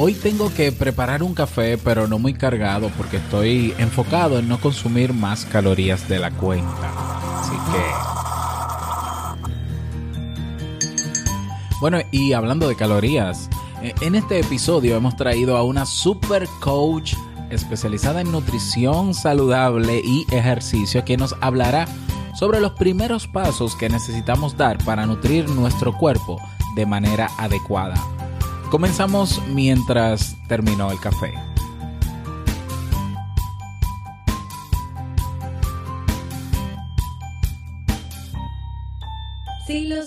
Hoy tengo que preparar un café, pero no muy cargado porque estoy enfocado en no consumir más calorías de la cuenta. Así que... Bueno, y hablando de calorías, eh, en este episodio hemos traído a una super coach especializada en nutrición saludable y ejercicio que nos hablará sobre los primeros pasos que necesitamos dar para nutrir nuestro cuerpo de manera adecuada. Comenzamos mientras terminó el café. Si lo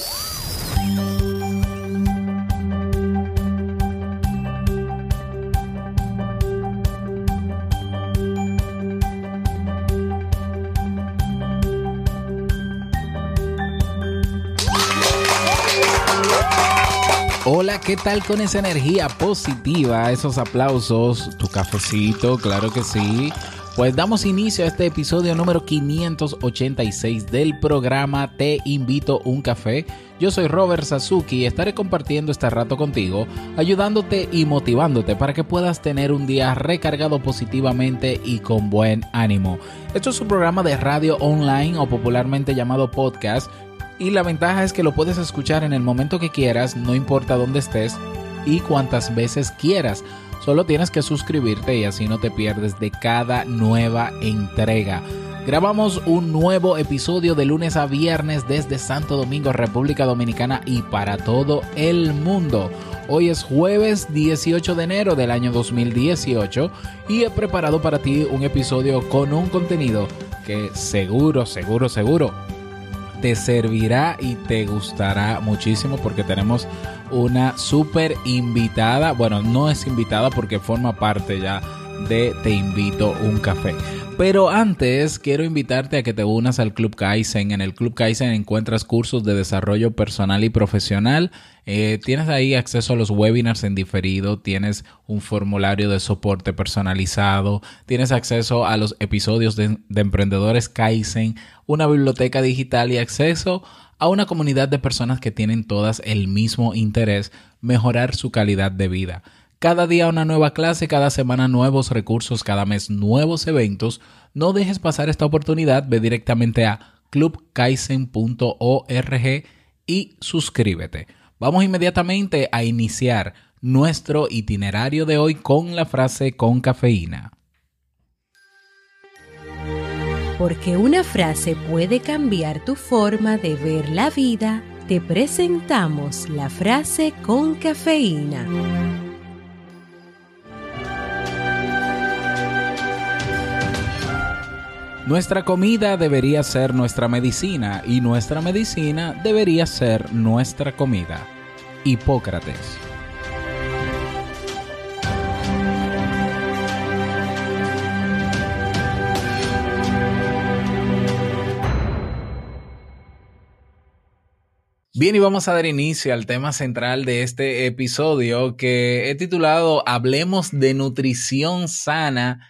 ¿Qué tal con esa energía positiva? Esos aplausos, tu cafecito, claro que sí. Pues damos inicio a este episodio número 586 del programa Te invito un café. Yo soy Robert Sasuki y estaré compartiendo este rato contigo, ayudándote y motivándote para que puedas tener un día recargado positivamente y con buen ánimo. Esto es un programa de radio online o popularmente llamado podcast y la ventaja es que lo puedes escuchar en el momento que quieras, no importa dónde estés y cuantas veces quieras. Solo tienes que suscribirte y así no te pierdes de cada nueva entrega. Grabamos un nuevo episodio de lunes a viernes desde Santo Domingo, República Dominicana y para todo el mundo. Hoy es jueves 18 de enero del año 2018 y he preparado para ti un episodio con un contenido que seguro, seguro, seguro te servirá y te gustará muchísimo porque tenemos una súper invitada. Bueno, no es invitada porque forma parte ya de Te invito un café. Pero antes quiero invitarte a que te unas al Club Kaizen. En el Club Kaizen encuentras cursos de desarrollo personal y profesional. Eh, tienes ahí acceso a los webinars en diferido, tienes un formulario de soporte personalizado, tienes acceso a los episodios de, de Emprendedores Kaizen, una biblioteca digital y acceso a una comunidad de personas que tienen todas el mismo interés, mejorar su calidad de vida. Cada día una nueva clase, cada semana nuevos recursos, cada mes nuevos eventos. No dejes pasar esta oportunidad, ve directamente a clubkaisen.org y suscríbete. Vamos inmediatamente a iniciar nuestro itinerario de hoy con la frase con cafeína. Porque una frase puede cambiar tu forma de ver la vida, te presentamos la frase con cafeína. Nuestra comida debería ser nuestra medicina y nuestra medicina debería ser nuestra comida. Hipócrates. Bien, y vamos a dar inicio al tema central de este episodio que he titulado Hablemos de nutrición sana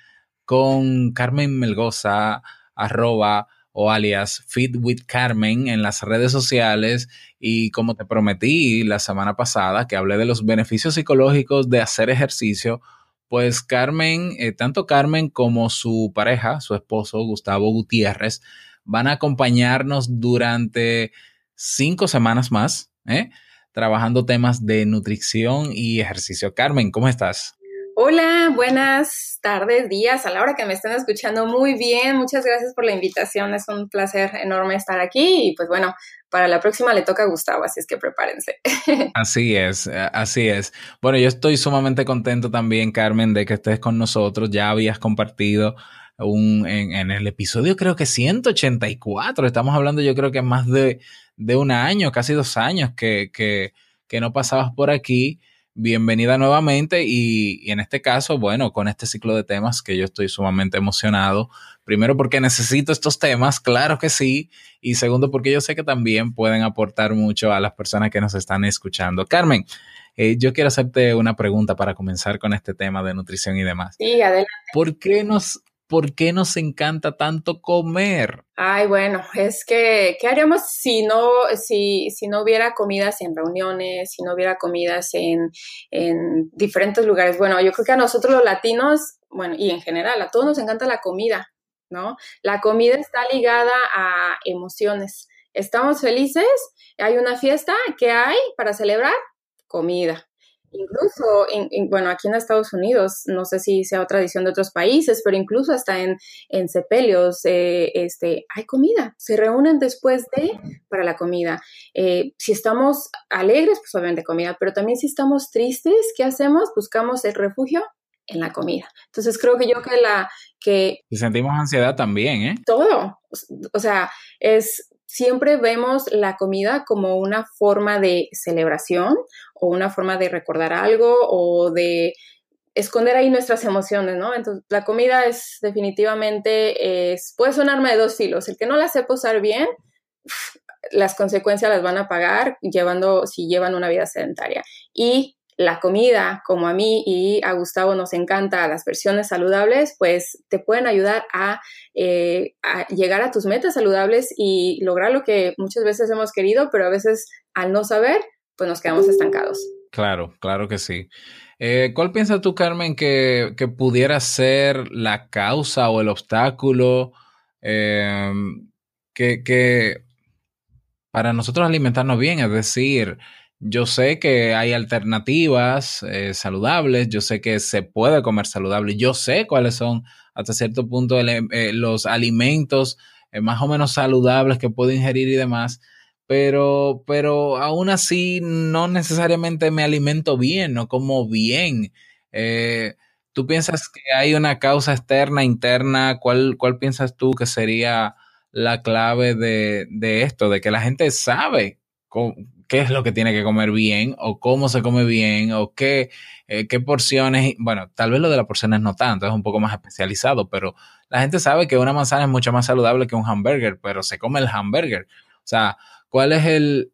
con Carmen Melgoza, arroba o alias Fit with Carmen en las redes sociales y como te prometí la semana pasada que hablé de los beneficios psicológicos de hacer ejercicio, pues Carmen, eh, tanto Carmen como su pareja, su esposo Gustavo Gutiérrez, van a acompañarnos durante cinco semanas más, ¿eh? trabajando temas de nutrición y ejercicio. Carmen, ¿cómo estás? Hola, buenas tardes, días, a la hora que me estén escuchando muy bien. Muchas gracias por la invitación. Es un placer enorme estar aquí y pues bueno, para la próxima le toca a Gustavo, así es que prepárense. Así es, así es. Bueno, yo estoy sumamente contento también, Carmen, de que estés con nosotros. Ya habías compartido un, en, el episodio creo que 184. Estamos hablando yo creo que más de, de un año, casi dos años que, que no pasabas por aquí bienvenida nuevamente y, y, en este caso, bueno, con este ciclo de temas que yo estoy sumamente emocionado. Primero porque necesito estos temas, claro que sí, y segundo porque yo sé que también pueden aportar mucho a las personas que nos están escuchando. Carmen, eh, yo quiero hacerte una pregunta para comenzar con este tema de nutrición y demás. Sí, adelante. ¿Por qué nos, ¿por qué nos encanta tanto comer? Ay, bueno, es que, ¿qué haríamos si no, si, si no hubiera comidas en reuniones, si no hubiera comidas en, en diferentes lugares? Bueno, yo creo que a nosotros los latinos, bueno, y en general, a todos nos encanta la comida, ¿no? La comida está ligada a emociones. Estamos felices, hay una fiesta, ¿qué hay para celebrar? Comida. Incluso, in, in, bueno, aquí en Estados Unidos, no sé si sea otra tradición de otros países, pero incluso hasta en, en sepelios, eh, este, hay comida, se reúnen después de para la comida. Eh, si estamos alegres, pues obviamente comida, pero también si estamos tristes, ¿qué hacemos? Buscamos el refugio en la comida. Entonces creo que yo que la que... Y sentimos ansiedad también, ¿eh? Todo. O sea, es siempre vemos la comida como una forma de celebración o una forma de recordar algo o de esconder ahí nuestras emociones, ¿no? Entonces, la comida es definitivamente, es, puede ser un arma de dos filos. El que no la sepa usar bien, las consecuencias las van a pagar llevando, si llevan una vida sedentaria. Y la comida, como a mí y a Gustavo nos encanta las versiones saludables, pues te pueden ayudar a, eh, a, llegar a tus metas saludables y lograr lo que muchas veces hemos querido, pero a veces al no saber, pues nos quedamos estancados. Claro, claro que sí. Eh, ¿Cuál piensas tú, Carmen, que, pudiera ser la causa o el obstáculo que, que para nosotros alimentarnos bien, es decir, yo sé que hay alternativas eh, saludables, yo sé que se puede comer saludable, yo sé cuáles son hasta cierto punto eh, los alimentos eh, más o menos saludables que puedo ingerir y demás, pero, pero aún así no necesariamente me alimento bien, no como bien. ¿Tú piensas que hay una causa externa, interna? ¿Cuál, cuál piensas tú que sería la clave de, de esto, de que la gente sabe qué es lo que tiene que comer bien o cómo se come bien o qué, eh, qué porciones. Bueno, tal vez lo de las porciones no tanto, es un poco más especializado, pero la gente sabe que una manzana es mucho más saludable que un hamburger, pero se come el hamburger. O sea, ¿cuál es el,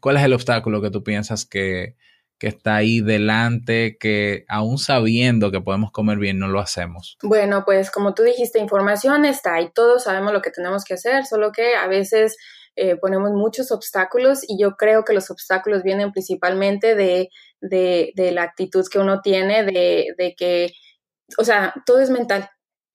cuál es el obstáculo que tú piensas que, que está ahí delante, que aún sabiendo que podemos comer bien, no lo hacemos? Bueno, pues como tú dijiste, información está ahí, todos sabemos lo que tenemos que hacer, solo que a veces eh, ponemos muchos obstáculos y yo creo que los obstáculos vienen principalmente de, de, de la actitud que uno tiene, de, de, que, o sea, todo es mental.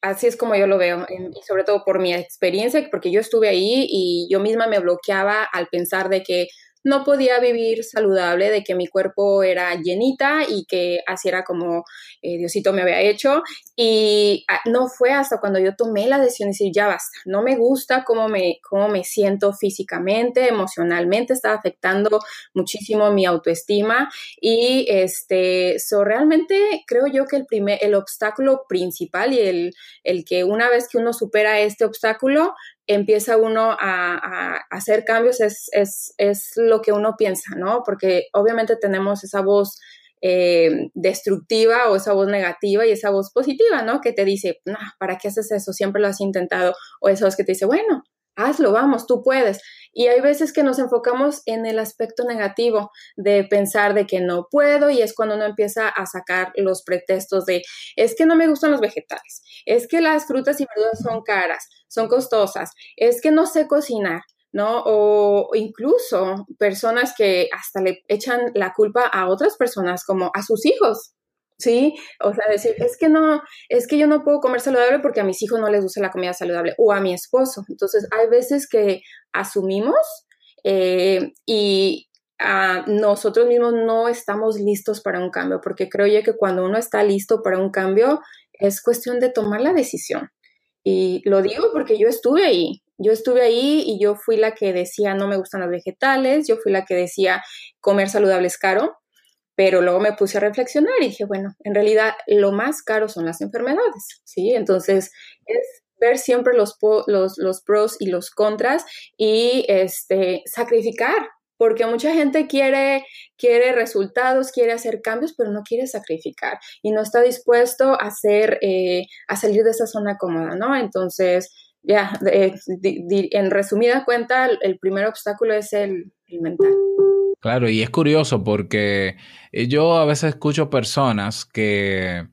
Así es como yo lo veo, y sobre todo por mi experiencia, porque yo estuve ahí y yo misma me bloqueaba al pensar de que no podía vivir saludable, de que mi cuerpo era llenita y que así era como eh, Diosito me había hecho. Y ah, no fue hasta cuando yo tomé la decisión de decir, ya basta, no me gusta cómo me, cómo me siento físicamente, emocionalmente, estaba afectando muchísimo mi autoestima. Y este, so, realmente creo yo que el, primer, el obstáculo principal y el, el que una vez que uno supera este obstáculo, empieza uno a, hacer cambios es, es, es, lo que uno piensa, ¿no? Porque obviamente tenemos esa voz eh, destructiva o esa voz negativa y esa voz positiva, ¿no? Que te dice, no, ¿para qué haces eso? Siempre lo has intentado. O esa voz que te dice, bueno, hazlo, vamos, tú puedes. Y hay veces que nos enfocamos en el aspecto negativo de pensar de que no puedo y es cuando uno empieza a sacar los pretextos de, es que no me gustan los vegetales, es que las frutas y verduras son caras, son costosas, es que no sé cocinar. ¿no? O incluso personas que hasta le echan la culpa a otras personas, como a sus hijos, ¿sí? O sea, decir, es que no, es que yo no puedo comer saludable porque a mis hijos no les gusta la comida saludable o a mi esposo. Entonces, hay veces que asumimos eh, y nosotros mismos no estamos listos para un cambio, porque creo yo que cuando uno está listo para un cambio, es cuestión de tomar la decisión. Y lo digo porque yo estuve ahí, yo estuve ahí y yo fui la que decía no me gustan los vegetales, yo fui la que decía comer saludable es caro, pero luego me puse a reflexionar y dije, bueno, en realidad lo más caro son las enfermedades, ¿sí? Entonces es ver siempre los, los, los pros y los contras y este, sacrificar, porque mucha gente quiere, quiere resultados, quiere hacer cambios, pero no quiere sacrificar y no está dispuesto a, hacer, eh, a salir de esa zona cómoda, ¿no? Entonces, ya, en resumida cuenta, el primer obstáculo es el, mental. Claro, y es curioso porque eh, yo a veces escucho personas que,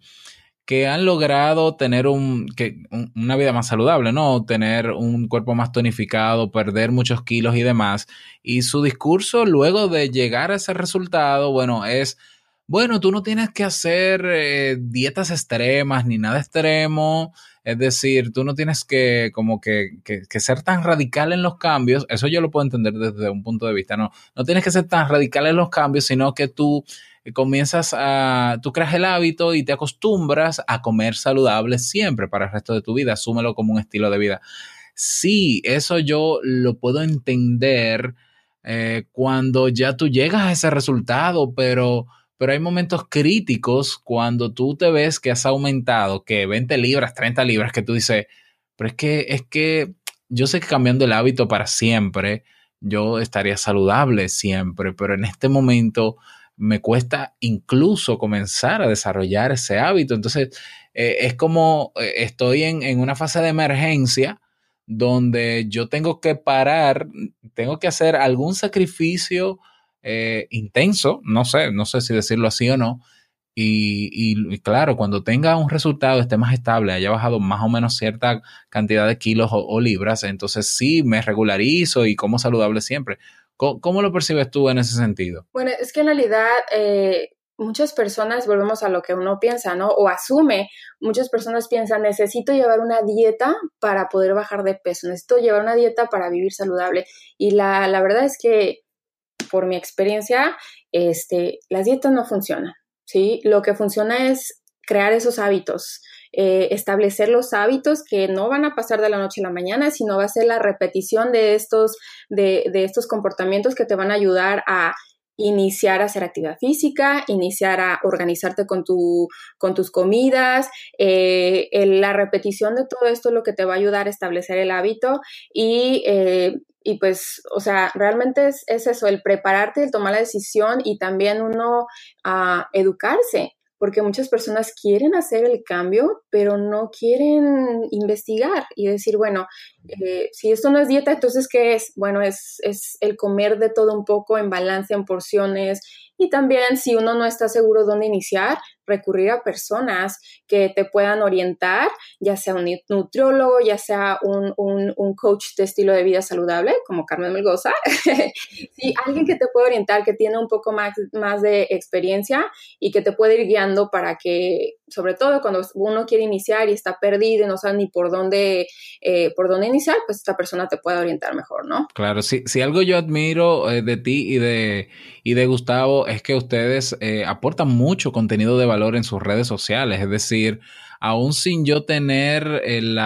que han logrado tener un, que, una vida más saludable, ¿no? Tener un cuerpo más tonificado, perder muchos kilos y demás. Y su discurso luego de llegar a ese resultado, bueno, es, bueno, tú no tienes que hacer eh, dietas extremas ni nada extremo. Es decir, tú no tienes que como que, que, ser tan radical en los cambios. Eso yo lo puedo entender desde un punto de vista. No, no tienes que ser tan radical en los cambios, sino que tú comienzas a, tú creas el hábito y te acostumbras a comer saludable siempre para el resto de tu vida. Asúmelo como un estilo de vida. Sí, eso yo lo puedo entender eh, cuando ya tú llegas a ese resultado, pero pero hay momentos críticos cuando tú te ves que has aumentado, que 20 libras, 30 libras, que tú dices, pero es que, es que yo sé que cambiando el hábito para siempre, yo estaría saludable siempre, pero en este momento me cuesta incluso comenzar a desarrollar ese hábito. Entonces, eh, es como eh, estoy en, en una fase de emergencia donde yo tengo que parar, tengo que hacer algún sacrificio eh, intenso, no sé, no sé si decirlo así o no. Y, claro, cuando tenga un resultado, esté más estable, haya bajado más o menos cierta cantidad de kilos o, libras, entonces sí me regularizo y como saludable siempre. ¿Cómo, lo percibes tú en ese sentido? Bueno, es que en realidad eh, muchas personas, volvemos a lo que uno piensa, ¿no? O asume, muchas personas piensan, necesito llevar una dieta para poder bajar de peso, necesito llevar una dieta para vivir saludable. Y la, la verdad es que por mi experiencia, este, las dietas no funcionan, ¿sí? Lo que funciona es crear esos hábitos, eh, establecer los hábitos que no van a pasar de la noche a la mañana, sino va a ser la repetición de estos, de, de estos comportamientos que te van a ayudar a iniciar a hacer actividad física, iniciar a organizarte con, tu, con tus comidas. Eh, la repetición de todo esto es lo que te va a ayudar a establecer el hábito y eh, y pues, o sea, realmente es, eso, el prepararte, el tomar la decisión y también uno ah, educarse, porque muchas personas quieren hacer el cambio, pero no quieren investigar y decir, bueno, eh, si esto no es dieta, entonces, ¿qué es? Bueno, es, es el comer de todo un poco en balance, en porciones. Y también, si uno no está seguro dónde iniciar, recurrir a personas que te puedan orientar, ya sea un nutriólogo, ya sea un, un, coach de estilo de vida saludable, como Carmen Melgoza, sí, alguien que te puede orientar, que tiene un poco más, más de experiencia y que te puede ir guiando para que, sobre todo cuando uno quiere iniciar y está perdido y no sabe ni por dónde, eh, por dónde iniciar, pues esta persona te puede orientar mejor, ¿no? Claro, si, si algo yo admiro eh, de ti y de, y de Gustavo es que ustedes eh, aportan mucho contenido de valor en sus redes sociales. Es decir, aún sin yo tener el,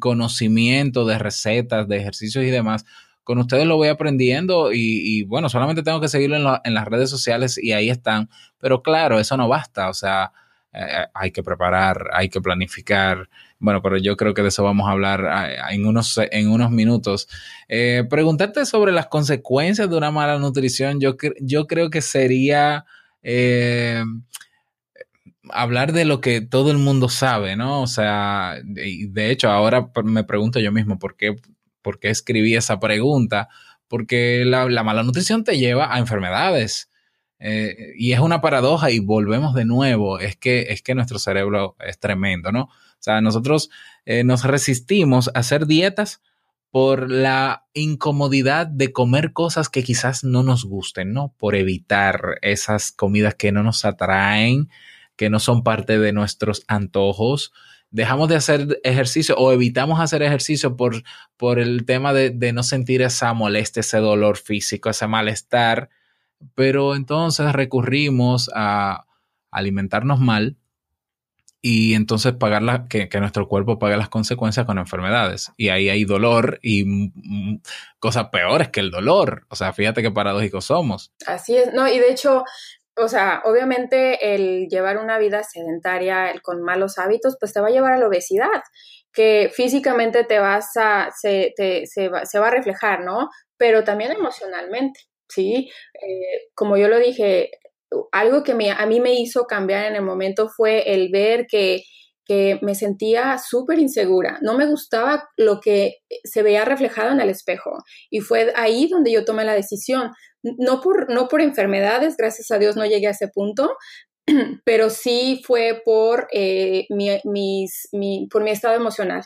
conocimiento de recetas, de ejercicios y demás, con ustedes lo voy aprendiendo y, bueno, solamente tengo que seguirlo en, en, las redes sociales y ahí están. Pero claro, eso no basta. O sea, eh, hay que preparar, hay que planificar. Bueno, pero yo creo que de eso vamos a hablar eh, en unos, en unos minutos. Eh, preguntarte sobre las consecuencias de una mala nutrición, yo, yo creo que sería hablar de lo que todo el mundo sabe, ¿no? O sea, de hecho ahora me pregunto yo mismo por qué, por qué escribí esa pregunta, porque la, mala nutrición te lleva a enfermedades. Eh, y es una paradoja y volvemos de nuevo, es que, es que nuestro cerebro es tremendo, ¿no? O sea, nosotros eh, nos resistimos a hacer dietas por la incomodidad de comer cosas que quizás no nos gusten, ¿no? Por evitar esas comidas que no nos atraen, que no son parte de nuestros antojos. Dejamos de hacer ejercicio o evitamos hacer ejercicio por, por el tema de, no sentir esa molestia, ese dolor físico, ese malestar pero entonces recurrimos a alimentarnos mal y entonces pagar la, que, que, nuestro cuerpo pague las consecuencias con enfermedades. Y ahí hay dolor y cosas peores que el dolor. O sea, fíjate qué paradójicos somos. Así es, no, y de hecho, o sea, obviamente el llevar una vida sedentaria el, con malos hábitos, pues te va a llevar a la obesidad, que físicamente te vas a, se, te, se, va, se va a reflejar, ¿no? Pero también emocionalmente, ¿sí? Eh, como yo lo dije, algo que me, a mí me hizo cambiar en el momento fue el ver que, que me sentía súper insegura. No me gustaba lo que se veía reflejado en el espejo. Y fue ahí donde yo tomé la decisión. No por, no por enfermedades, gracias a Dios no llegué a ese punto, pero sí fue por, eh, mi, mis, mi, por mi estado emocional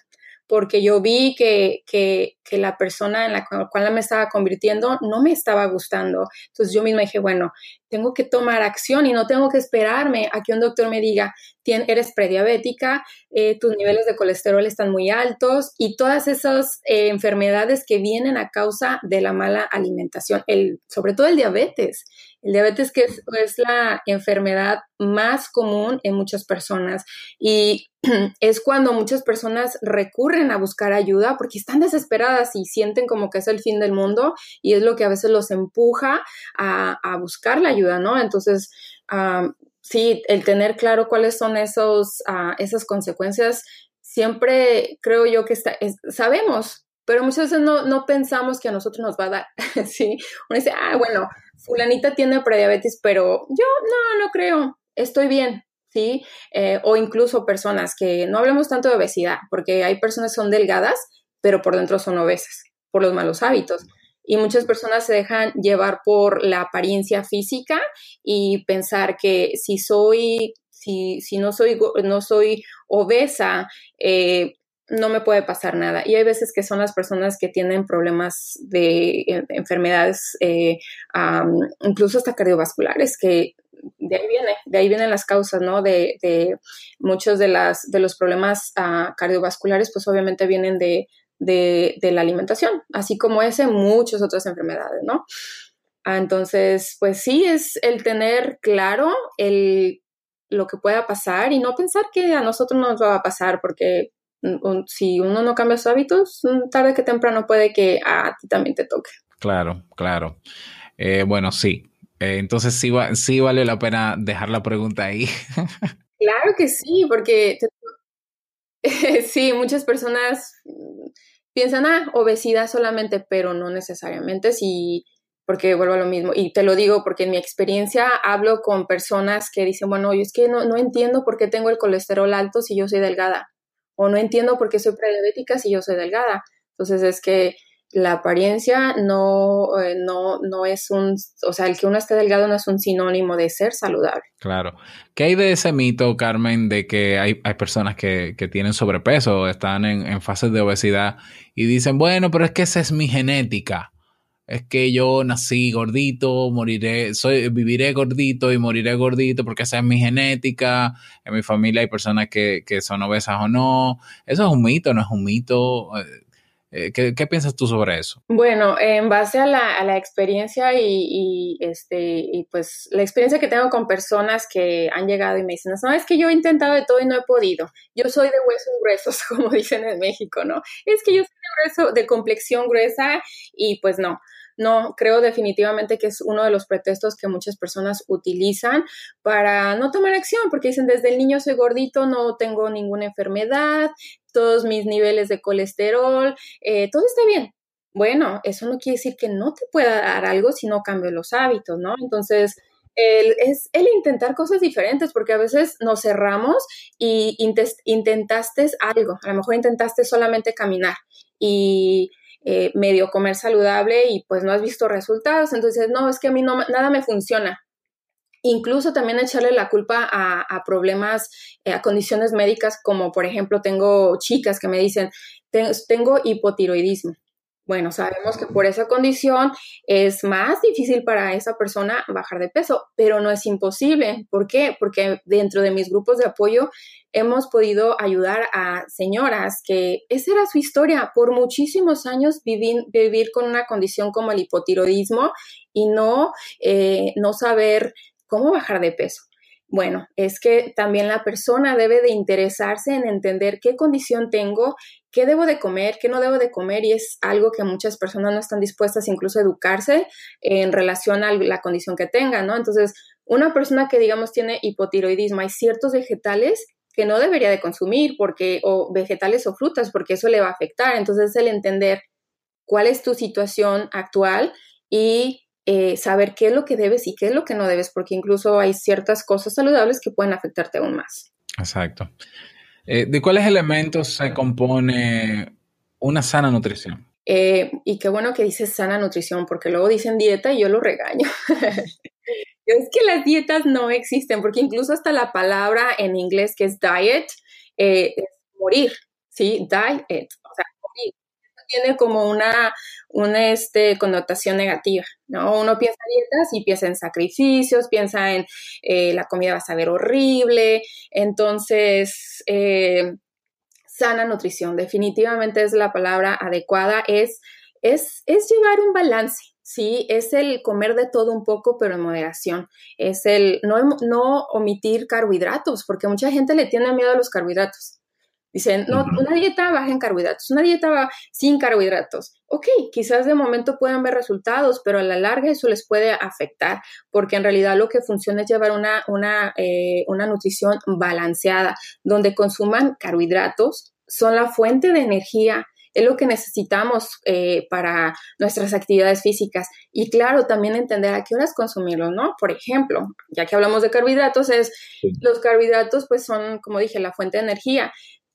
porque yo vi que, que, la persona en la cual me estaba convirtiendo no me estaba gustando. Entonces yo misma dije, bueno, tengo que tomar acción y no tengo que esperarme a que un doctor me diga, eres prediabética, eh, tus niveles de colesterol están muy altos y todas esas eh, enfermedades que vienen a causa de la mala alimentación, el, sobre todo el diabetes. El diabetes que es, la enfermedad más común en muchas personas y es cuando muchas personas recurren a buscar ayuda porque están desesperadas y sienten como que es el fin del mundo y es lo que a veces los empuja a, buscar la ayuda, ¿no? Entonces, um, sí, el tener claro cuáles son esos, uh, esas consecuencias, siempre creo yo que está, es, sabemos, pero muchas veces no, no pensamos que a nosotros nos va a dar, ¿sí? Uno dice, ah, bueno, fulanita tiene prediabetes, pero yo no, no creo, estoy bien, ¿sí? Eh, o incluso personas que no hablemos tanto de obesidad, porque hay personas que son delgadas, pero por dentro son obesas, por los malos hábitos. Y muchas personas se dejan llevar por la apariencia física y pensar que si soy, si, si no soy, no soy obesa, eh, no me puede pasar nada. Y hay veces que son las personas que tienen problemas de enfermedades, eh, incluso hasta cardiovasculares, que de ahí viene, de ahí vienen las causas, ¿no? De, de muchos de, las, de los problemas uh, cardiovasculares, pues obviamente vienen de, de, la alimentación, así como ese, muchas otras enfermedades, ¿no? Ah, entonces, pues sí, es el tener claro el, lo que pueda pasar y no pensar que a nosotros nos va a pasar, porque si uno no cambia sus hábitos, tarde que temprano puede que a ti también te toque. Claro, claro. Eh, bueno, sí. Eh, entonces sí, va, sí vale la pena dejar la pregunta ahí. claro que sí, porque sí, muchas personas piensan, ah, obesidad solamente, pero no necesariamente, sí, porque vuelvo a lo mismo. Y te lo digo porque en mi experiencia hablo con personas que dicen, bueno, yo es que no, no entiendo por qué tengo el colesterol alto si yo soy delgada, o no entiendo por qué soy prediabética si yo soy delgada. Entonces es que la apariencia no, eh, no, no es un, o sea, el que uno esté delgado no es un sinónimo de ser saludable. Claro. ¿Qué hay de ese mito, Carmen, de que hay, hay personas que, que, tienen sobrepeso, están en, en fases de obesidad y dicen, bueno, pero es que esa es mi genética? Es que yo nací gordito, moriré, soy, viviré gordito y moriré gordito porque esa es mi genética. En mi familia hay personas que, que son obesas o no. Eso es un mito, no es un mito. Eh, ¿Qué, ¿Qué, piensas tú sobre eso? Bueno, en base a la, a la experiencia y, y, este, y pues la experiencia que tengo con personas que han llegado y me dicen, no, es que yo he intentado de todo y no he podido. Yo soy de huesos gruesos, como dicen en México, ¿no? Es que yo soy de, grueso, de complexión gruesa y pues no. No, creo definitivamente que es uno de los pretextos que muchas personas utilizan para no tomar acción, porque dicen, desde el niño soy gordito, no tengo ninguna enfermedad, todos mis niveles de colesterol, eh, todo está bien. Bueno, eso no quiere decir que no te pueda dar algo si no cambio los hábitos, ¿no? Entonces, el, es el intentar cosas diferentes, porque a veces nos cerramos y intentaste algo, a lo mejor intentaste solamente caminar y eh, medio comer saludable y pues no has visto resultados, entonces no, es que a mí no, nada me funciona. Incluso también echarle la culpa a, problemas, eh, a condiciones médicas, como por ejemplo tengo chicas que me dicen, tengo hipotiroidismo. Bueno, sabemos que por esa condición es más difícil para esa persona bajar de peso, pero no es imposible. ¿Por qué? Porque dentro de mis grupos de apoyo hemos podido ayudar a señoras que esa era su historia, por muchísimos años vivir, vivir con una condición como el hipotiroidismo y no, eh, no saber cómo bajar de peso. Bueno, es que también la persona debe de interesarse en entender qué condición tengo, qué debo de comer, qué no debo de comer y es algo que muchas personas no están dispuestas incluso a educarse en relación a la condición que tengan, ¿no? Entonces, una persona que digamos tiene hipotiroidismo, hay ciertos vegetales que no debería de consumir porque o vegetales o frutas porque eso le va a afectar. Entonces, el entender cuál es tu situación actual y eh, saber qué es lo que debes y qué es lo que no debes, porque incluso hay ciertas cosas saludables que pueden afectarte aún más. Exacto. Eh, ¿De cuáles elementos se compone una sana nutrición? Eh, y qué bueno que dices sana nutrición, porque luego dicen dieta y yo lo regaño. es que las dietas no existen, porque incluso hasta la palabra en inglés que es diet es morir, ¿sí? Diet tiene como una, una este, connotación negativa, ¿no? Uno piensa en dietas y piensa en sacrificios, piensa en eh, la comida va a saber horrible, entonces, eh, sana nutrición, definitivamente es la palabra adecuada, es, es, es llevar un balance, Sí, es el comer de todo un poco, pero en moderación. Es el no, no omitir carbohidratos, porque mucha gente le tiene miedo a los carbohidratos. Dicen, no, una dieta baja en carbohidratos, una dieta va sin carbohidratos. Ok, quizás de momento puedan ver resultados, pero a la larga eso les puede afectar, porque en realidad lo que funciona es llevar una, una, eh, una nutrición balanceada, donde consuman carbohidratos, son la fuente de energía, es lo que necesitamos eh, para nuestras actividades físicas. Y claro, también entender a qué horas consumirlos, ¿no? Por ejemplo, ya que hablamos de carbohidratos, es los carbohidratos pues son, como dije, la fuente de energía.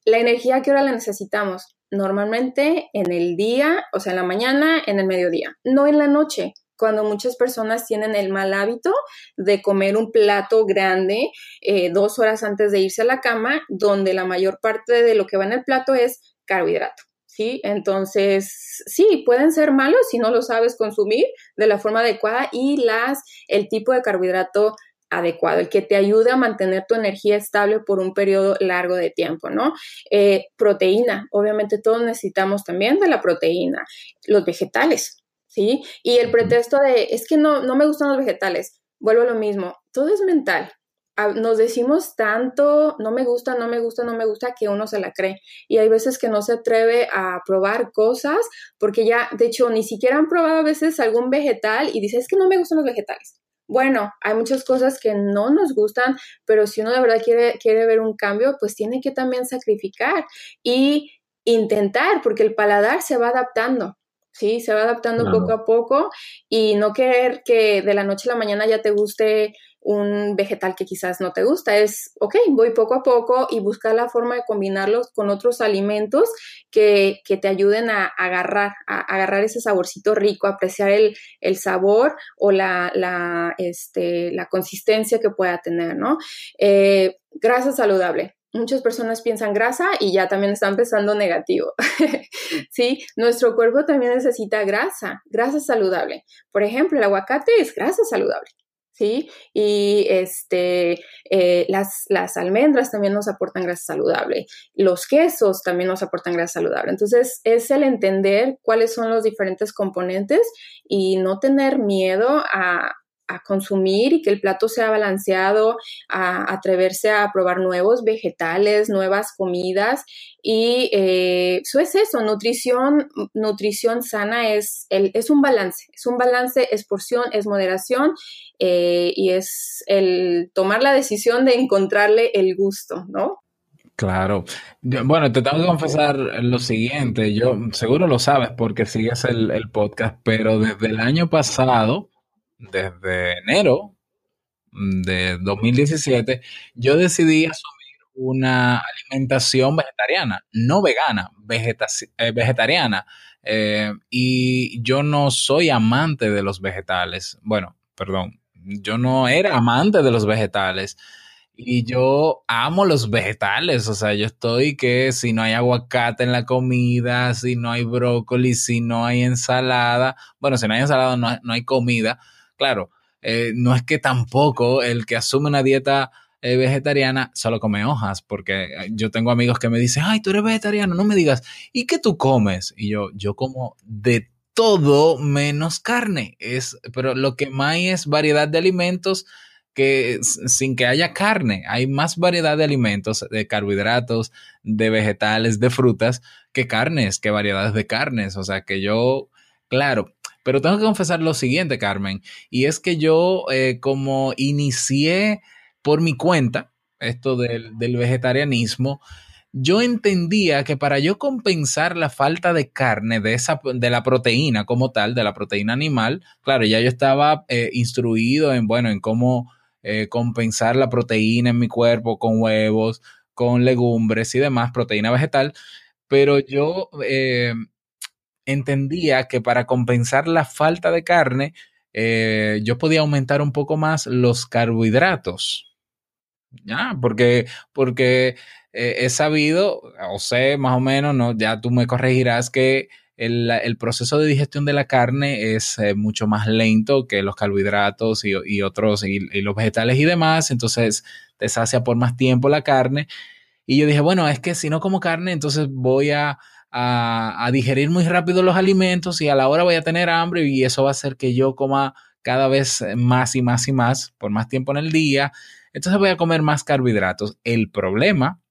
La energía, ¿qué hora la necesitamos? Normalmente en el día, o sea, en la mañana, en el mediodía, no en la noche, cuando muchas personas tienen el mal hábito de comer un plato grande eh, dos horas antes de irse a la cama, donde la mayor parte de lo que va en el plato es carbohidrato. ¿Sí? Entonces, sí, pueden ser malos si no lo sabes consumir de la forma adecuada y las, el tipo de carbohidrato adecuado, el que te ayude a mantener tu energía estable por un periodo largo de tiempo, ¿no? Eh, proteína, obviamente todos necesitamos también de la proteína, los vegetales, ¿sí? Y el pretexto de, es que no, no me gustan los vegetales, vuelvo a lo mismo, todo es mental. Nos decimos tanto, no me gusta, no me gusta, no me gusta, que uno se la cree. Y hay veces que no se atreve a probar cosas porque ya, de hecho, ni siquiera han probado a veces algún vegetal y dice, es que no me gustan los vegetales bueno, hay muchas cosas que no nos gustan, pero si uno de verdad quiere, quiere ver un cambio, pues tiene que también sacrificar y intentar, porque el paladar se va adaptando. Sí, se va adaptando poco a poco y no querer que de la noche a la mañana ya te guste un vegetal que quizás no te gusta. Es, ok, voy poco a poco y buscar la forma de combinarlos con otros alimentos que, te ayuden a agarrar, a, agarrar ese saborcito rico, apreciar el, sabor o la, la, este, la consistencia que pueda tener, ¿no? Eh, grasa saludable muchas personas piensan grasa y ya también están pensando negativo. sí, nuestro cuerpo también necesita grasa, grasa saludable. Por ejemplo, el aguacate es grasa saludable. ¿Sí? Y este, eh, las, las, almendras también nos aportan grasa saludable, los quesos también nos aportan grasa saludable. Entonces, es el entender cuáles son los diferentes componentes y no tener miedo a, a consumir y que el plato sea balanceado, a atreverse a probar nuevos vegetales, nuevas comidas y eh, eso es eso, nutrición, nutrición sana es, el, es un balance, es un balance, es porción, es moderación eh, y es el tomar la decisión de encontrarle el gusto, ¿no? Claro. bueno, te tengo que confesar lo siguiente. Yo seguro lo sabes porque sigues el, el podcast, pero desde el año pasado desde enero de 2017, yo decidí asumir una alimentación vegetariana, no vegana, eh, vegetariana. Eh, y yo no soy amante de los vegetales. Bueno, perdón, yo no era amante de los vegetales. Y yo amo los vegetales, o sea, yo estoy que si no hay aguacate en la comida, si no hay brócoli, si no hay ensalada, bueno, si no hay ensalada no no hay comida, claro, eh, no es que tampoco el que asume una dieta eh, vegetariana solo come hojas, porque eh, yo tengo amigos que me dicen, ay, tú eres vegetariano, no me digas, ¿y qué tú comes? Y yo, yo como de todo menos carne, es, pero lo que más hay es variedad de alimentos que sin que haya carne, hay más variedad de alimentos, de carbohidratos, de vegetales, de frutas, que carnes, que variedades de carnes, o sea que yo, claro, pero tengo que confesar lo siguiente, Carmen, y es que yo eh, como inicié por mi cuenta esto del, vegetarianismo, yo entendía que para yo compensar la falta de carne, de, esa, de la proteína como tal, de la proteína animal, claro, ya yo estaba eh, instruido en, bueno, en cómo eh, compensar la proteína en mi cuerpo con huevos, con legumbres y demás, proteína vegetal, pero yo entendía que para compensar la falta de carne, eh, yo podía aumentar un poco más los carbohidratos. Ya, porque, porque eh, he sabido, o sé más o menos, ¿no? Ya tú me corregirás que el, el proceso de digestión de la carne es eh, mucho más lento que los carbohidratos y, y otros, y, y los vegetales y demás, entonces te sacia por más tiempo la carne. Y yo dije, bueno, es que si no como carne, entonces voy a, a, digerir muy rápido los alimentos y a la hora voy a tener hambre y eso va a hacer que yo coma cada vez más y más y más por más tiempo en el día. Entonces voy a comer más carbohidratos. El problema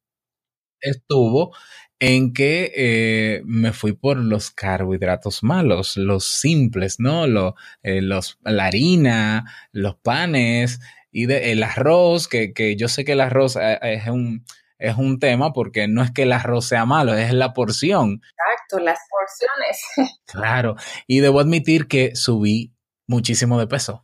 estuvo en que eh, me fui por los carbohidratos malos, los simples, ¿no? Lo, eh, los, la harina, los panes y el arroz, que, que yo sé que el arroz eh, es un, es un tema porque no es que el arroz sea malo, es la porción. Exacto, las porciones. Claro, y debo admitir que subí muchísimo de peso.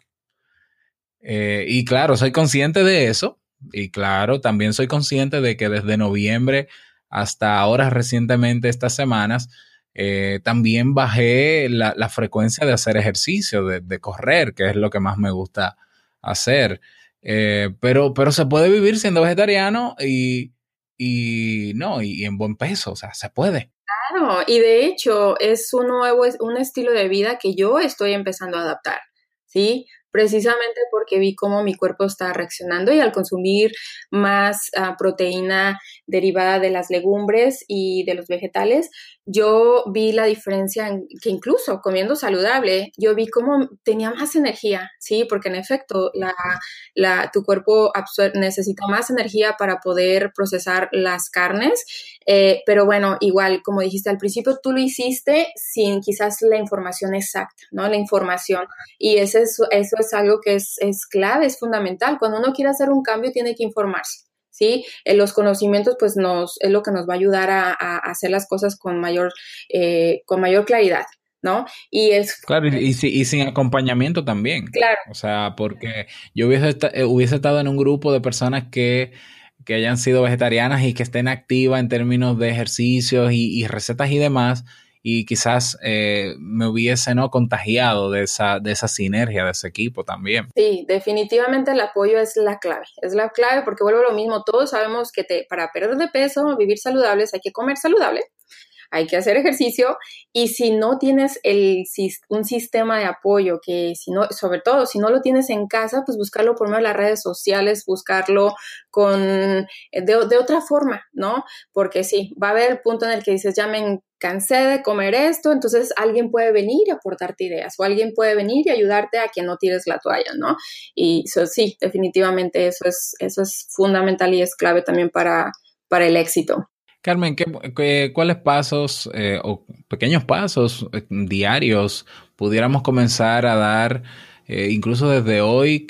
Eh, y claro, soy consciente de eso. Y claro, también soy consciente de que desde noviembre hasta ahora, recientemente, estas semanas, eh, también bajé la, la, frecuencia de hacer ejercicio, de, de, correr, que es lo que más me gusta hacer. Eh, pero, pero se puede vivir siendo vegetariano y, y no, y, en buen peso, o sea, se puede. Claro, y de hecho es un nuevo, un estilo de vida que yo estoy empezando a adaptar, ¿sí? Precisamente porque vi cómo mi cuerpo está reaccionando y al consumir más uh, proteína derivada de las legumbres y de los vegetales, yo vi la diferencia en que incluso comiendo saludable, yo vi cómo tenía más energía, ¿sí? Porque en efecto, la, tu cuerpo necesita más energía para poder procesar las carnes, eh, pero bueno, igual, como dijiste al principio, tú lo hiciste sin quizás la información exacta, ¿no? La información. Y eso es, eso es algo que es, es clave, es fundamental. Cuando uno quiere hacer un cambio, tiene que informarse. ¿Sí? En los conocimientos, pues nos, es lo que nos va a ayudar a, a hacer las cosas con mayor, eh, con mayor claridad. ¿no? Y es... Claro, y, y, y, sin acompañamiento también. Claro. O sea, porque yo hubiese, est hubiese estado en un grupo de personas que, que hayan sido vegetarianas y que estén activas en términos de ejercicios y, y recetas y demás, y quizás eh, me hubiese no contagiado de esa, de esa sinergia de ese equipo también. Sí, definitivamente el apoyo es la clave, es la clave porque vuelvo a lo mismo, todos sabemos que te, para perder de peso, vivir saludables, hay que comer saludable, hay que hacer ejercicio y si no tienes el, un sistema de apoyo que si no, sobre todo si no lo tienes en casa, pues buscarlo por medio de las redes sociales, buscarlo con, de, de otra forma, ¿no? Porque sí, va a haber el punto en el que dices, ya me cansé de comer esto, entonces alguien puede venir y aportarte ideas o alguien puede venir y ayudarte a que no tires la toalla, ¿no? Y so, sí, definitivamente eso es, eso es fundamental y es clave también para, para el éxito. Carmen, ¿qué, qué, ¿cuáles pasos eh, o pequeños pasos eh, diarios pudiéramos comenzar a dar, eh, incluso desde hoy,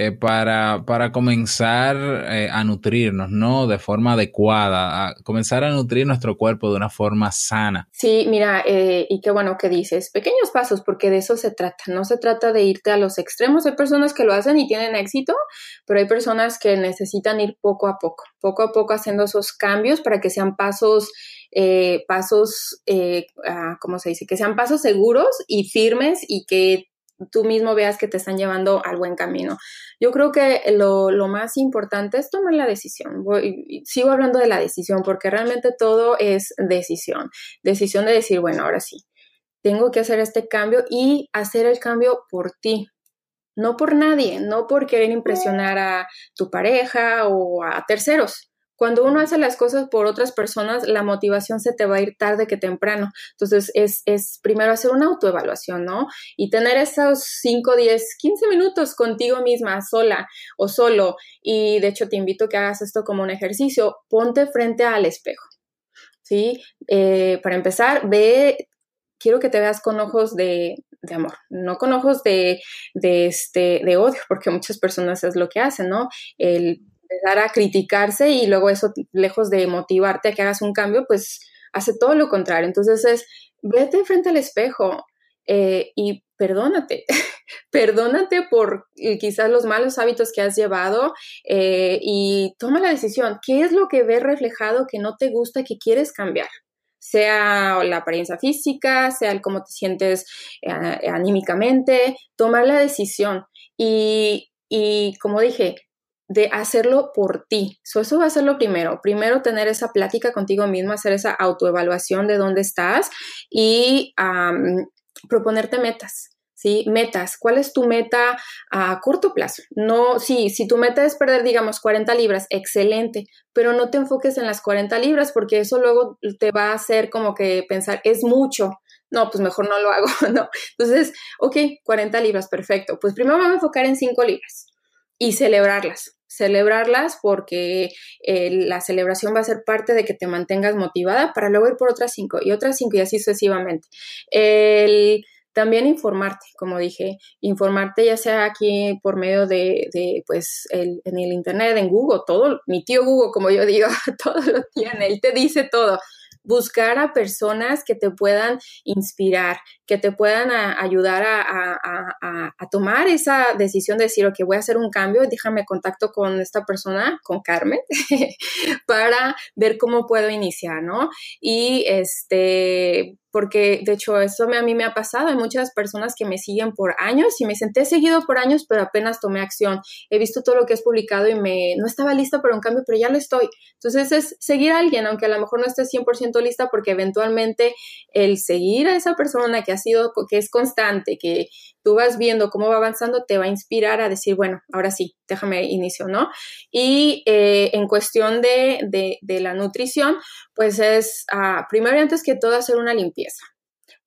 eh, para, para, comenzar eh, a nutrirnos, ¿no? De forma adecuada, a comenzar a nutrir nuestro cuerpo de una forma sana. Sí, mira, eh, y qué bueno que dices, pequeños pasos, porque de eso se trata, no se trata de irte a los extremos, hay personas que lo hacen y tienen éxito, pero hay personas que necesitan ir poco a poco, poco a poco haciendo esos cambios para que sean pasos eh, pasos, eh, uh, ¿cómo se dice? Que sean pasos seguros y firmes y que tú mismo veas que te están llevando al buen camino. Yo creo que lo, lo más importante es tomar la decisión. Voy, sigo hablando de la decisión porque realmente todo es decisión. Decisión de decir, bueno, ahora sí, tengo que hacer este cambio y hacer el cambio por ti, no por nadie, no por querer impresionar a tu pareja o a terceros. Cuando uno hace las cosas por otras personas, la motivación se te va a ir tarde que temprano. Entonces, es, es primero hacer una autoevaluación, ¿no? Y tener esos 5, 10, 15 minutos contigo misma, sola o solo. Y de hecho, te invito a que hagas esto como un ejercicio. Ponte frente al espejo, ¿sí? Eh, para empezar, ve, quiero que te veas con ojos de, de amor, no con ojos de, de, este, de odio, porque muchas personas es lo que hacen, ¿no? El empezar a criticarse y luego eso, lejos de motivarte a que hagas un cambio, pues hace todo lo contrario. Entonces es, vete frente al espejo eh, y perdónate, perdónate por eh, quizás los malos hábitos que has llevado eh, y toma la decisión. ¿Qué es lo que ves reflejado que no te gusta, que quieres cambiar? sea la apariencia física, sea el cómo te sientes anímicamente, tomar la decisión. Y, y como dije, de hacerlo por ti. eso va a ser lo primero. Primero tener esa plática contigo mismo, hacer esa autoevaluación de dónde estás y proponerte metas. ¿Sí? Metas. ¿Cuál es tu meta a corto plazo? No, sí, si tu meta es perder, digamos, 40 libras, excelente, pero no te enfoques en las 40 libras porque eso luego te va a hacer como que pensar, es mucho, no, pues mejor no lo hago, ¿no? Entonces, ok, 40 libras, perfecto. Pues primero me voy a enfocar en 5 libras y celebrarlas celebrarlas porque eh, la celebración va a ser parte de que te mantengas motivada para luego ir por otras cinco y otras cinco y así sucesivamente. El, también informarte, como dije, informarte ya sea aquí por medio de, de pues, el, en el internet, en Google, todo, mi tío Google, como yo digo, todo lo tiene, él te dice todo buscar a personas que te puedan inspirar, que te puedan ayudar a, tomar esa decisión de decir, ok, voy a hacer un cambio, déjame contacto con esta persona, con Carmen, para ver cómo puedo iniciar, ¿no? Y este, porque de hecho eso a mí me ha pasado, hay muchas personas que me siguen por años y me he seguido por años, pero apenas tomé acción, he visto todo lo que has publicado y me, no estaba lista para un cambio, pero ya lo estoy. Entonces es seguir a alguien, aunque a lo mejor no estés 100% lista, porque eventualmente el seguir a esa persona que ha sido, que es constante, que tú vas viendo cómo va avanzando, te va a inspirar a decir, bueno, ahora sí, déjame inicio, ¿no? Y eh, en cuestión de, de, la nutrición, pues es, uh, primero y antes que todo, hacer una limpieza.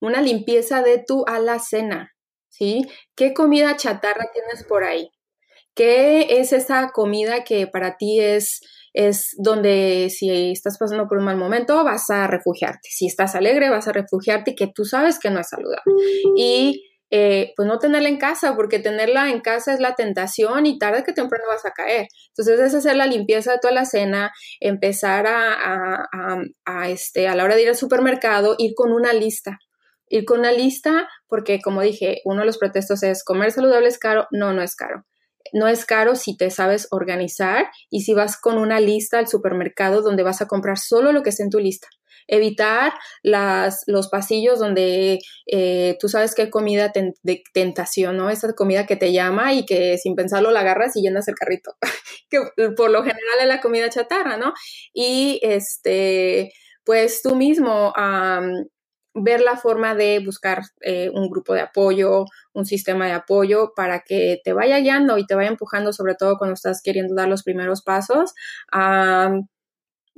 Una limpieza de tu alacena, ¿sí? ¿Qué comida chatarra tienes por ahí? ¿Qué es esa comida que para ti es, es donde si estás pasando por un mal momento vas a refugiarte? Si estás alegre vas a refugiarte y que tú sabes que no es saludable. Y eh, pues no tenerla en casa, porque tenerla en casa es la tentación y tarde que temprano vas a caer. Entonces es hacer la limpieza de toda la cena, empezar a, a, este, a la hora de ir al supermercado, ir con una lista. Ir con una lista, porque como dije, uno de los pretextos es comer saludable es caro. No, no es caro. No es caro si te sabes organizar y si vas con una lista al supermercado donde vas a comprar solo lo que está en tu lista evitar las, los pasillos donde eh, tú sabes que hay comida de tentación, ¿no? Esa comida que te llama y que sin pensarlo la agarras y llenas el carrito, que por lo general es la comida chatarra, ¿no? Y este, pues tú mismo ver la forma de buscar eh, un grupo de apoyo, un sistema de apoyo para que te vaya guiando y te vaya empujando, sobre todo cuando estás queriendo dar los primeros pasos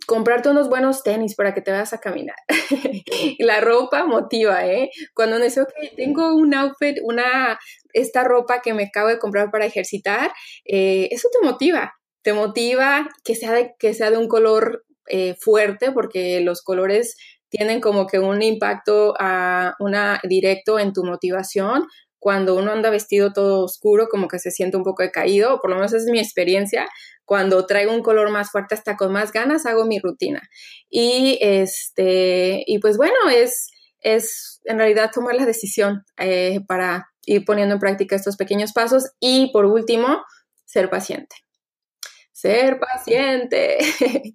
comprarte unos buenos tenis para que te vayas a caminar. la ropa motiva, ¿eh? Cuando uno dice, ok, tengo un outfit, una, esta ropa que me acabo de comprar para ejercitar, eh, eso te motiva, te motiva que sea de, que sea de un color eh, fuerte, porque los colores tienen como que un impacto a una directo en tu motivación, cuando uno anda vestido todo oscuro, como que se siente un poco decaído, por lo menos es mi experiencia. Cuando traigo un color más fuerte, hasta con más ganas, hago mi rutina. Y este, y pues bueno, es, es en realidad tomar la decisión eh, para ir poniendo en práctica estos pequeños pasos. Y por último, ser paciente. Ser paciente.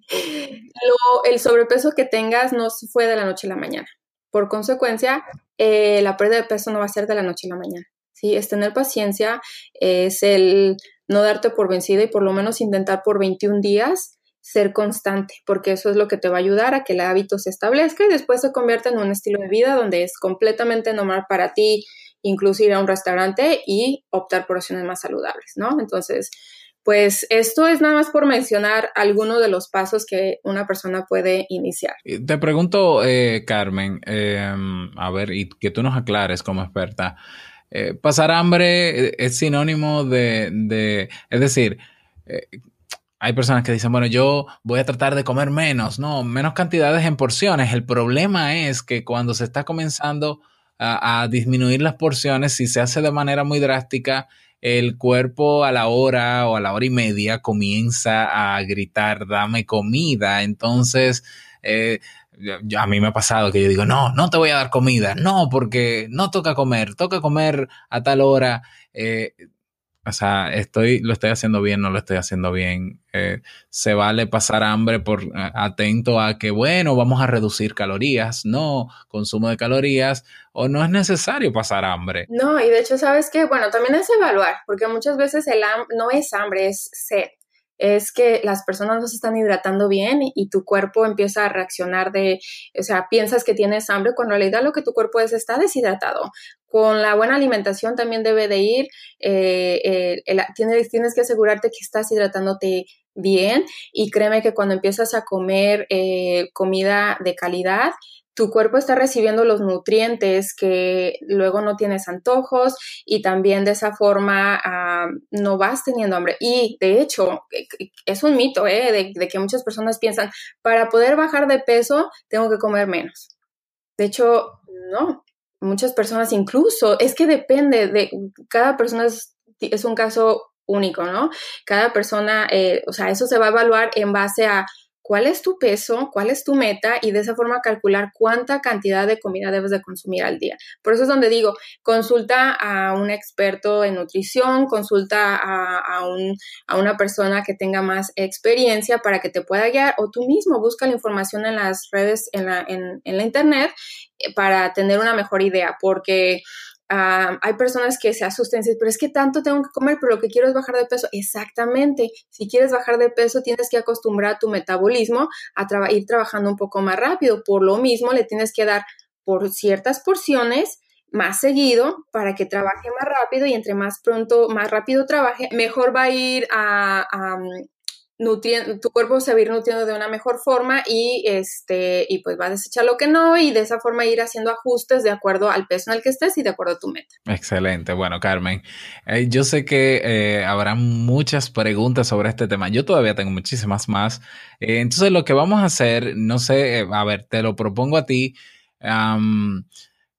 el sobrepeso que tengas no fue de la noche a la mañana. Por consecuencia, eh, la pérdida de peso no va a ser de la noche a la mañana. ¿sí? Es tener paciencia, es el no darte por vencida y por lo menos intentar por 21 días ser constante, porque eso es lo que te va a ayudar a que el hábito se establezca y después se convierta en un estilo de vida donde es completamente normal para ti incluso ir a un restaurante y optar por opciones más saludables, ¿no? Entonces, pues esto es nada más por mencionar algunos de los pasos que una persona puede iniciar. Te pregunto, eh, Carmen, eh, a ver, y que tú nos aclares como experta, eh, pasar hambre es sinónimo de, de es decir, eh, hay personas que dicen, bueno, yo voy a tratar de comer menos, no, menos cantidades en porciones. El problema es que cuando se está comenzando a disminuir las porciones, si se hace de manera muy drástica, el cuerpo a la hora o a la hora y media comienza a gritar, dame comida. Entonces, eh, a mí me ha pasado que yo digo, no, no te voy a dar comida, no, porque no toca comer, toca comer a tal hora. Eh, o sea, estoy, lo estoy haciendo bien, no lo estoy haciendo bien. Eh, se vale pasar hambre por eh, atento a que, bueno, vamos a reducir calorías, no consumo de calorías, o no es necesario pasar hambre. No, y de hecho, ¿sabes qué? Bueno, también es evaluar, porque muchas veces el no es hambre, es sed. Es que las personas no se están hidratando bien y, tu cuerpo empieza a reaccionar de, o sea, piensas que tienes hambre cuando en realidad lo que tu cuerpo es está deshidratado. Con la buena alimentación también debe de ir, eh, tienes, tienes que asegurarte que estás hidratándote bien y créeme que cuando empiezas a comer eh, comida de calidad, tu cuerpo está recibiendo los nutrientes que luego no tienes antojos y también de esa forma ah, no vas teniendo hambre. Y de hecho, eh, es un mito ¿eh? de, que muchas personas piensan, para poder bajar de peso tengo que comer menos. De hecho, no. Muchas personas incluso, es que depende de, cada persona es, es un caso único, ¿no? Cada persona, eh, o sea, eso se va a evaluar en base a cuál es tu peso, cuál es tu meta y de esa forma calcular cuánta cantidad de comida debes de consumir al día. Por eso es donde digo, consulta a un experto en nutrición, consulta a, a, un, a una persona que tenga más experiencia para que te pueda guiar o tú mismo busca la información en las redes, en la, en, en la internet eh, para tener una mejor idea, porque Hay personas que se asustan y dicen, pero es que tanto tengo que comer, pero lo que quiero es bajar de peso. Exactamente. Si quieres bajar de peso, tienes que acostumbrar tu metabolismo a ir trabajando un poco más rápido. Por lo mismo, le tienes que dar por ciertas porciones más seguido para que trabaje más rápido y entre más pronto, más rápido trabaje, mejor va a ir a, a tu cuerpo se va a ir nutriendo de una mejor forma y este y pues va a desechar lo que no y de esa forma ir haciendo ajustes de acuerdo al peso en el que estés y de acuerdo a tu meta. Excelente. Bueno, Carmen, eh, yo sé que eh, habrá muchas preguntas sobre este tema. Yo todavía tengo muchísimas más. Eh, entonces, lo que vamos a hacer, no sé, a ver, te lo propongo a ti.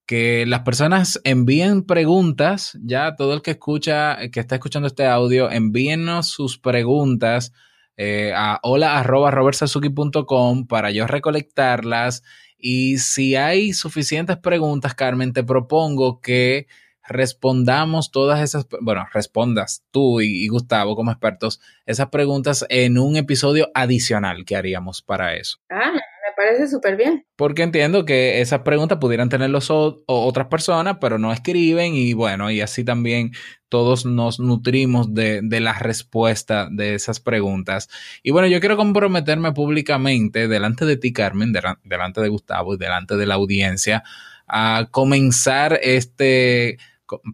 Que las personas envíen preguntas, ya todo el que escucha, que está escuchando este audio, envíennos sus preguntas eh, a hola arroba robertsazuki.com para yo recolectarlas. Y si hay suficientes preguntas, Carmen, te propongo que respondamos todas esas, bueno, respondas tú y, y, Gustavo como expertos esas preguntas en un episodio adicional que haríamos para eso. Ah, parece súper bien. Porque entiendo que esas preguntas pudieran tener los o, otras personas, pero no escriben y bueno, y así también todos nos nutrimos de, de, la respuesta de esas preguntas. Y bueno, yo quiero comprometerme públicamente delante de ti, Carmen, de, delante de Gustavo y delante de la audiencia, a comenzar este,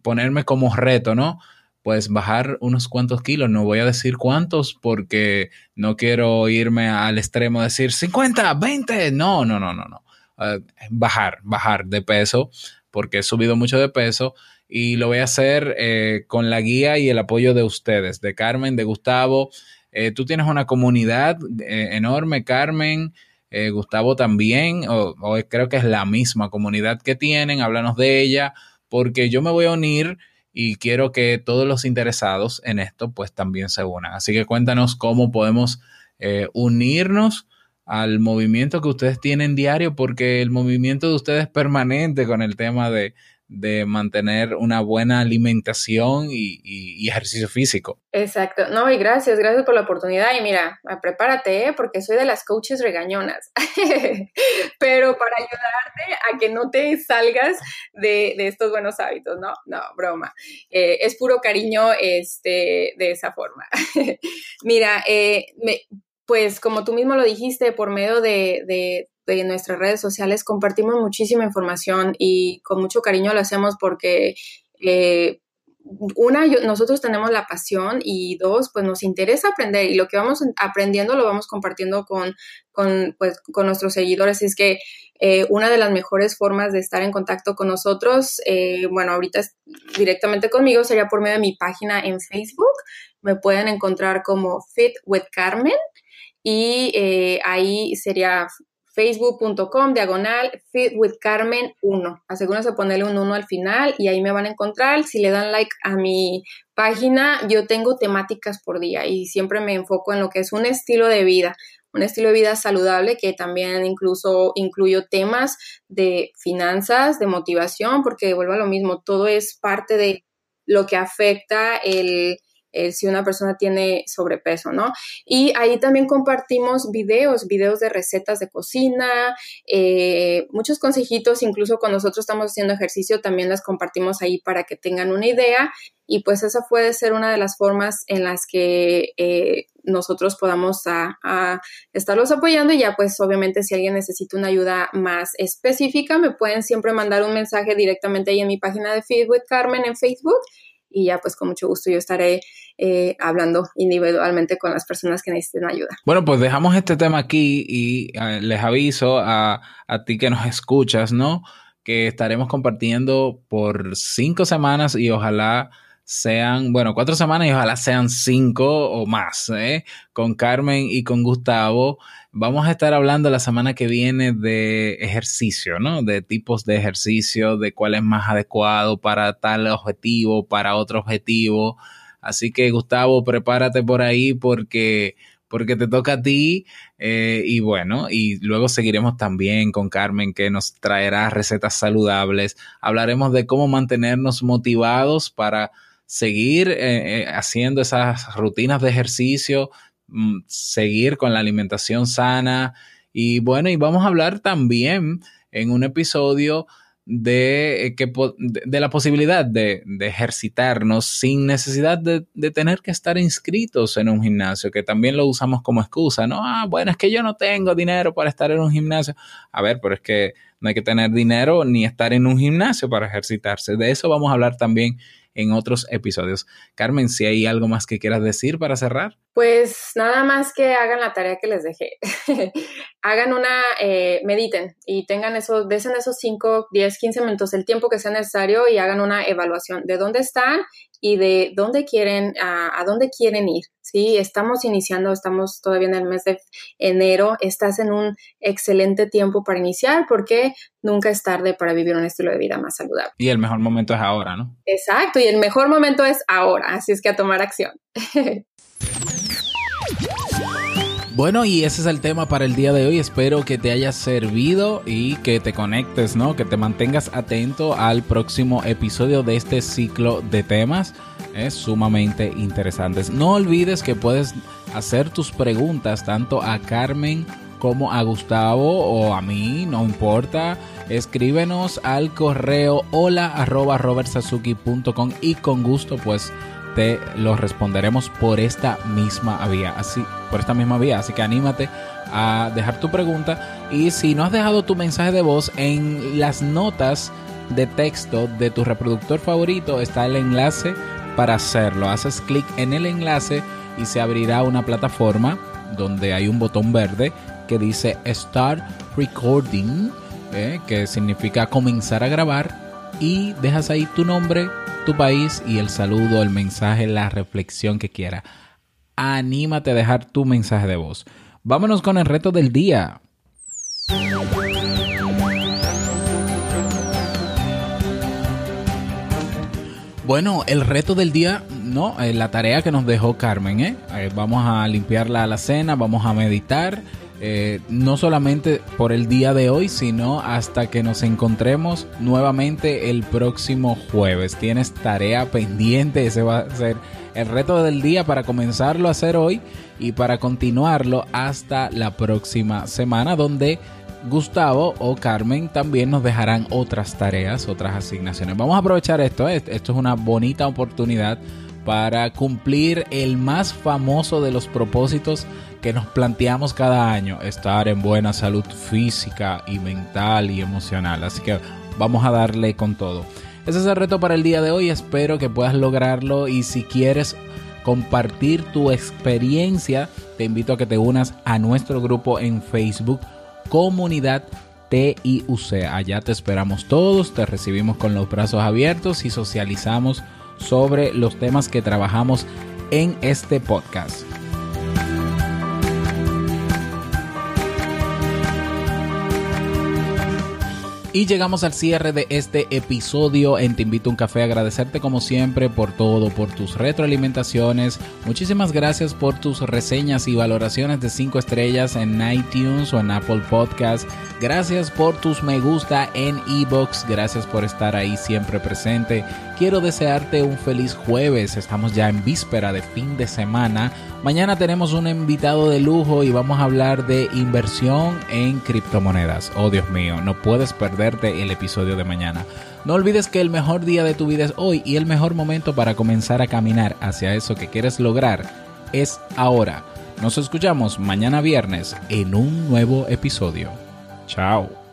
ponerme como reto, ¿no? Pues bajar unos cuantos kilos, no voy a decir cuántos porque no quiero irme al extremo de decir 50, 20, no, no, no, no, no. Uh, bajar, bajar de peso porque he subido mucho de peso y lo voy a hacer eh, con la guía y el apoyo de ustedes, de Carmen, de Gustavo. Eh, tú tienes una comunidad eh, enorme, Carmen, eh, Gustavo también, o, creo que es la misma comunidad que tienen, háblanos de ella, porque yo me voy a unir y quiero que todos los interesados en esto pues también se unan. Así que cuéntanos cómo podemos eh, unirnos al movimiento que ustedes tienen diario, porque el movimiento de ustedes es permanente con el tema de, de mantener una buena alimentación y, ejercicio físico. Exacto. No, y gracias, gracias por la oportunidad. Y mira, prepárate, ¿eh? porque soy de las coaches regañonas. Pero para ayudarte a que no te salgas de, estos buenos hábitos, ¿no? No, broma. Eh, es puro cariño este, de esa forma. mira, eh, me- pues como tú mismo lo dijiste, por medio de- de nuestras redes sociales compartimos muchísima información y con mucho cariño lo hacemos porque... eh, una, nosotros tenemos la pasión y dos, pues nos interesa aprender y lo que vamos aprendiendo lo vamos compartiendo con, con, pues, con nuestros seguidores. Es que eh, una de las mejores formas de estar en contacto con nosotros, eh, bueno, ahorita directamente conmigo, sería por medio de mi página en Facebook. Me pueden encontrar como Fit with Carmen y ahí sería facebook.com diagonal fit with Carmen 1. Asegúrense de ponerle un 1 al final y ahí me van a encontrar. Si le dan like a mi página, yo tengo temáticas por día y siempre me enfoco en lo que es un estilo de vida, un estilo de vida saludable que también incluso incluyo temas de finanzas, de motivación, porque vuelvo a lo mismo, todo es parte de lo que afecta el, el si una persona tiene sobrepeso, ¿no? Y ahí también compartimos videos, videos de recetas de cocina, eh, muchos consejitos, incluso cuando nosotros estamos haciendo ejercicio, también las compartimos ahí para que tengan una idea. Y pues esa puede ser una de las formas en las que eh, nosotros podamos estarlos apoyando. Y ya pues obviamente si alguien necesita una ayuda más específica, me pueden siempre mandar un mensaje directamente ahí en mi página de Feed with Carmen en Facebook. Y ya pues con mucho gusto yo estaré eh, hablando individualmente con las personas que necesiten ayuda. Bueno, pues dejamos este tema aquí y eh, les aviso a, a ti que nos escuchas, ¿no? Que estaremos compartiendo por cinco semanas y ojalá sean, bueno, cuatro semanas y ojalá sean cinco o más, ¿eh? Con Carmen y con Gustavo. Vamos a estar hablando la semana que viene de ejercicio, ¿no? De tipos de ejercicio, de cuál es más adecuado para tal objetivo, para otro objetivo. Así que Gustavo, prepárate por ahí porque, porque te toca a ti. eh, y bueno, y luego seguiremos también con Carmen que nos traerá recetas saludables. Hablaremos de cómo mantenernos motivados para seguir eh, eh, haciendo esas rutinas de ejercicio, seguir con la alimentación sana. Y bueno, y vamos a hablar también en un episodio de, eh, que, de, la posibilidad de, de ejercitarnos sin necesidad de, de tener que estar inscritos en un gimnasio, que también lo usamos como excusa, ¿no? Ah, bueno, es que yo no tengo dinero para estar en un gimnasio. A ver, pero es que no hay que tener dinero ni estar en un gimnasio para ejercitarse. De eso vamos a hablar también en otros episodios. Carmen, si hay algo más que quieras decir para cerrar. Pues nada más que hagan la tarea que les dejé. hagan una, eh, mediten y tengan esos, desen esos 5, 10, 15 minutos, el tiempo que sea necesario y hagan una evaluación de dónde están y de dónde quieren, a, a dónde quieren ir. Sí, estamos iniciando, estamos todavía en el mes de enero, estás en un excelente tiempo para iniciar porque nunca es tarde para vivir un estilo de vida más saludable. Y el mejor momento es ahora, ¿no? Exacto, y el mejor momento es ahora, así es que a tomar acción. Bueno, y ese es el tema para el día de hoy. Espero que te haya servido y que te conectes, ¿no? Que te mantengas atento al próximo episodio de este ciclo de temas. Es sumamente interesantes. No olvides que puedes hacer tus preguntas tanto a Carmen como a Gustavo o a mí, no importa. Escríbenos al correo hola y con gusto pues te lo responderemos por esta misma vía. Así, por esta misma vía. Así que anímate a dejar tu pregunta. Y si no has dejado tu mensaje de voz, en las notas de texto de tu reproductor favorito está el enlace para hacerlo. Haces clic en el enlace y se abrirá una plataforma donde hay un botón verde que dice Start Recording, eh, que significa comenzar a grabar. Y dejas ahí tu nombre, tu país y el saludo, el mensaje, la reflexión que quiera. Anímate a dejar tu mensaje de voz. Vámonos con el reto del día. Bueno, el reto del día, no, eh, la tarea que nos dejó Carmen, ¿eh? Eh, vamos a limpiar la alacena, vamos a meditar eh, no solamente por el día de hoy, sino hasta que nos encontremos nuevamente el próximo jueves. Tienes tarea pendiente, ese va a ser el reto del día para comenzarlo a hacer hoy y para continuarlo hasta la próxima semana donde Gustavo o Carmen también nos dejarán otras tareas, otras asignaciones. Vamos a aprovechar esto, ¿eh? esto es una bonita oportunidad para cumplir el más famoso de los propósitos que nos planteamos cada año, estar en buena salud física y mental y emocional. Así que vamos a darle con todo. Ese es el reto para el día de hoy, espero que puedas lograrlo y si quieres compartir tu experiencia, te invito a que te unas a nuestro grupo en Facebook, Comunidad TIUC. Allá te esperamos todos, te recibimos con los brazos abiertos y socializamos sobre los temas que trabajamos en este podcast. Y llegamos al cierre de este episodio en Te Invito a un Café. Agradecerte como siempre por todo, por tus retroalimentaciones. Muchísimas gracias por tus reseñas y valoraciones de 5 estrellas en iTunes o en Apple Podcast. Gracias por tus me gusta en Ebox. Gracias por estar ahí siempre presente. Quiero desearte un feliz jueves. Estamos ya en víspera de fin de semana. Mañana tenemos un invitado de lujo y vamos a hablar de inversión en criptomonedas. Oh Dios mío, no puedes perderte el episodio de mañana. No olvides que el mejor día de tu vida es hoy y el mejor momento para comenzar a caminar hacia eso que quieres lograr es ahora. Nos escuchamos mañana viernes en un nuevo episodio. Chao.